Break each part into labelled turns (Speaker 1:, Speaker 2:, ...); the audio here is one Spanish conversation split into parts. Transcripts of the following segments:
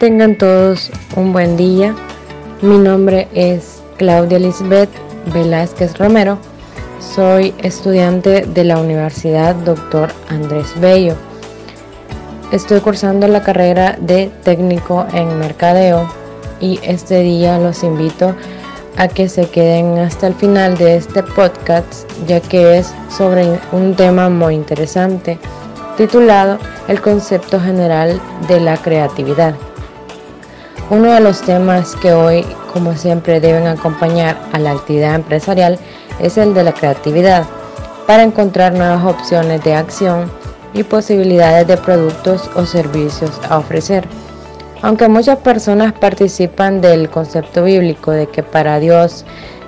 Speaker 1: Tengan todos un buen día. Mi nombre es Claudia Lisbeth Velázquez Romero. Soy estudiante de la Universidad Dr. Andrés Bello. Estoy cursando la carrera de técnico en mercadeo y este día los invito a que se queden hasta el final de este podcast ya que es sobre un tema muy interesante titulado El concepto general de la creatividad. Uno de los temas que hoy, como siempre, deben acompañar a la actividad empresarial es el de la creatividad, para encontrar nuevas opciones de acción y posibilidades de productos o servicios a ofrecer. Aunque muchas personas participan del concepto bíblico de que para Dios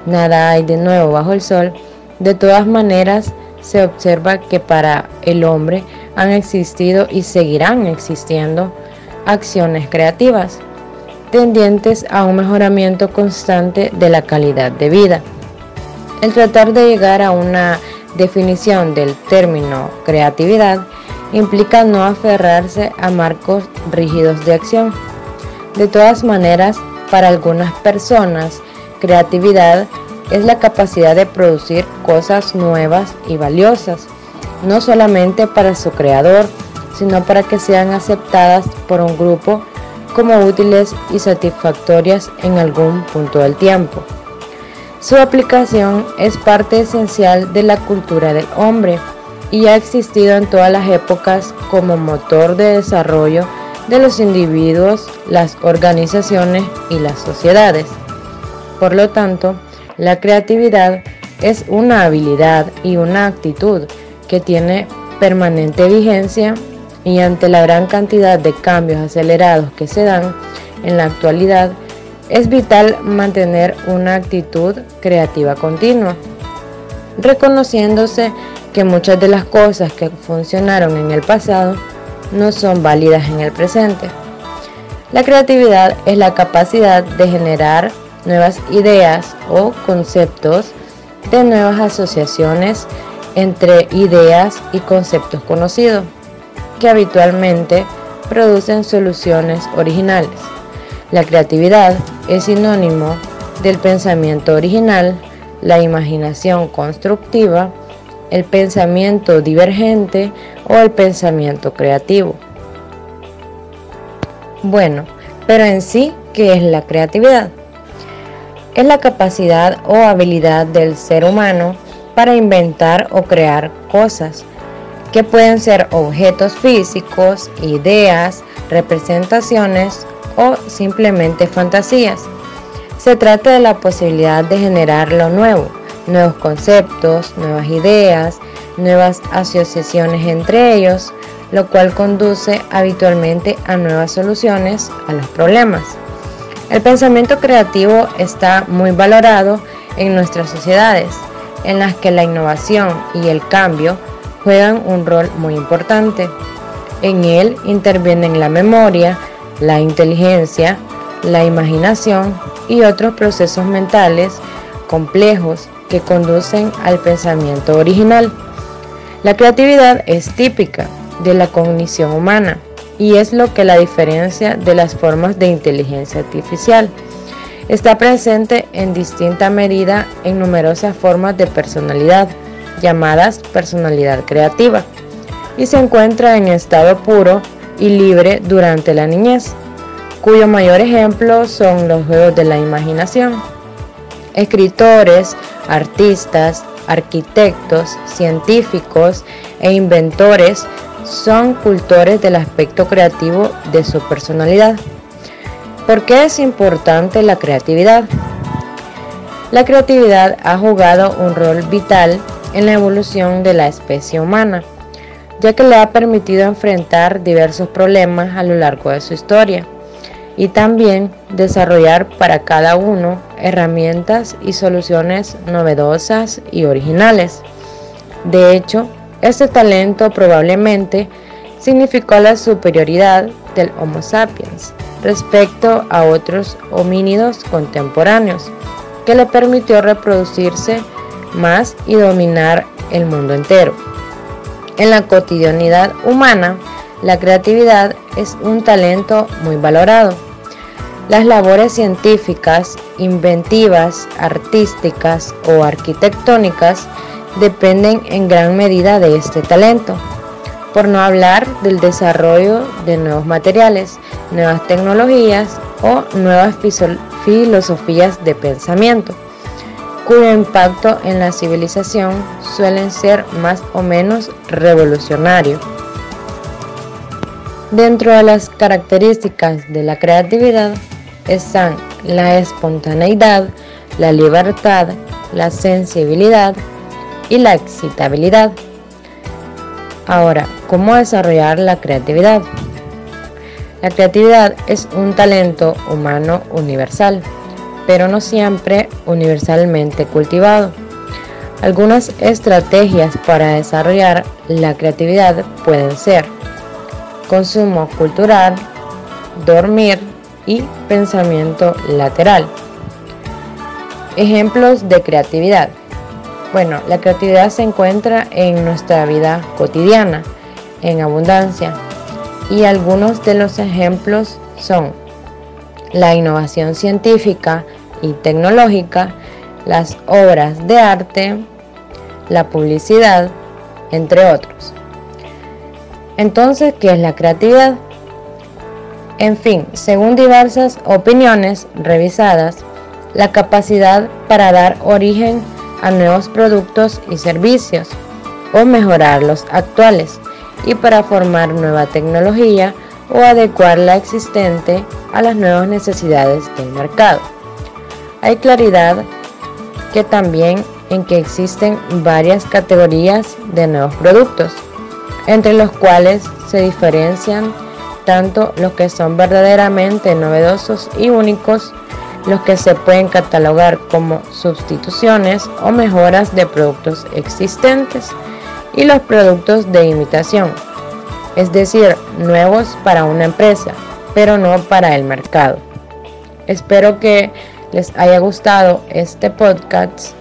Speaker 1: nada hay de nuevo bajo el sol, de todas maneras se observa que para el hombre han existido y seguirán existiendo acciones creativas tendientes a un mejoramiento constante de la calidad de vida. El tratar de llegar a una definición del término creatividad implica no aferrarse a marcos rígidos de acción. De todas maneras, para algunas personas, creatividad es la capacidad de producir cosas nuevas y valiosas, no solamente para su creador, sino para que sean aceptadas por un grupo como útiles y satisfactorias en algún punto del tiempo. Su aplicación es parte esencial de la cultura del hombre y ha existido en todas las épocas como motor de desarrollo de los individuos, las organizaciones y las sociedades. Por lo tanto, la creatividad es una habilidad y una actitud que tiene permanente vigencia y ante la gran cantidad de cambios acelerados que se dan en la actualidad, es vital mantener una actitud creativa continua, reconociéndose que muchas de las cosas que funcionaron en el pasado no son válidas en el presente. La creatividad es la capacidad de generar nuevas ideas o conceptos de nuevas asociaciones entre ideas y conceptos conocidos que habitualmente producen soluciones originales. La creatividad es sinónimo del pensamiento original, la imaginación constructiva, el pensamiento divergente o el pensamiento creativo. Bueno, pero en sí, ¿qué es la creatividad? Es la capacidad o habilidad del ser humano para inventar o crear cosas, que pueden ser objetos físicos, ideas, representaciones o simplemente fantasías. Se trata de la posibilidad de generar lo nuevo, nuevos conceptos, nuevas ideas, nuevas asociaciones entre ellos, lo cual conduce habitualmente a nuevas soluciones a los problemas. El pensamiento creativo está muy valorado en nuestras sociedades, en las que la innovación y el cambio juegan un rol muy importante. En él intervienen la memoria, la inteligencia, la imaginación y otros procesos mentales complejos que conducen al pensamiento original. La creatividad es típica de la cognición humana y es lo que la diferencia de las formas de inteligencia artificial. Está presente en distinta medida en numerosas formas de personalidad llamadas personalidad creativa, y se encuentra en estado puro y libre durante la niñez, cuyo mayor ejemplo son los juegos de la imaginación. Escritores, artistas, arquitectos, científicos e inventores son cultores del aspecto creativo de su personalidad. ¿Por qué es importante la creatividad? La creatividad ha jugado un rol vital en la evolución de la especie humana, ya que le ha permitido enfrentar diversos problemas a lo largo de su historia y también desarrollar para cada uno herramientas y soluciones novedosas y originales. De hecho, este talento probablemente significó la superioridad del Homo sapiens respecto a otros homínidos contemporáneos, que le permitió reproducirse más y dominar el mundo entero. En la cotidianidad humana la creatividad es un talento muy valorado. Las labores científicas, inventivas, artísticas o arquitectónicas dependen en gran medida de este talento, por no hablar del desarrollo de nuevos materiales, nuevas tecnologías o nuevas filosofías de pensamiento, cuyo impacto en la civilización suelen ser más o menos revolucionario. Dentro de las características de la creatividad están la espontaneidad, la libertad, la sensibilidad y la excitabilidad. Ahora, ¿cómo desarrollar la creatividad? La creatividad es un talento humano universal, pero no siempre universalmente cultivado. Algunas estrategias para desarrollar la creatividad pueden ser consumo cultural, dormir y pensamiento lateral. Ejemplos de creatividad. Bueno, la creatividad se encuentra en nuestra vida cotidiana, en abundancia, y algunos de los ejemplos son la innovación científica y tecnológica, las obras de arte, la publicidad, entre otros. Entonces, ¿qué es la creatividad? En fin, según diversas opiniones revisadas, la capacidad para dar origen a nuevos productos y servicios o mejorar los actuales y para formar nueva tecnología o adecuar la existente a las nuevas necesidades del mercado. Hay claridad que también en que existen varias categorías de nuevos productos entre los cuales se diferencian tanto los que son verdaderamente novedosos y únicos, los que se pueden catalogar como sustituciones o mejoras de productos existentes, y los productos de imitación, es decir, nuevos para una empresa, pero no para el mercado. Espero que les haya gustado este podcast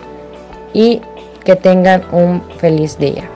Speaker 1: y que tengan un feliz día.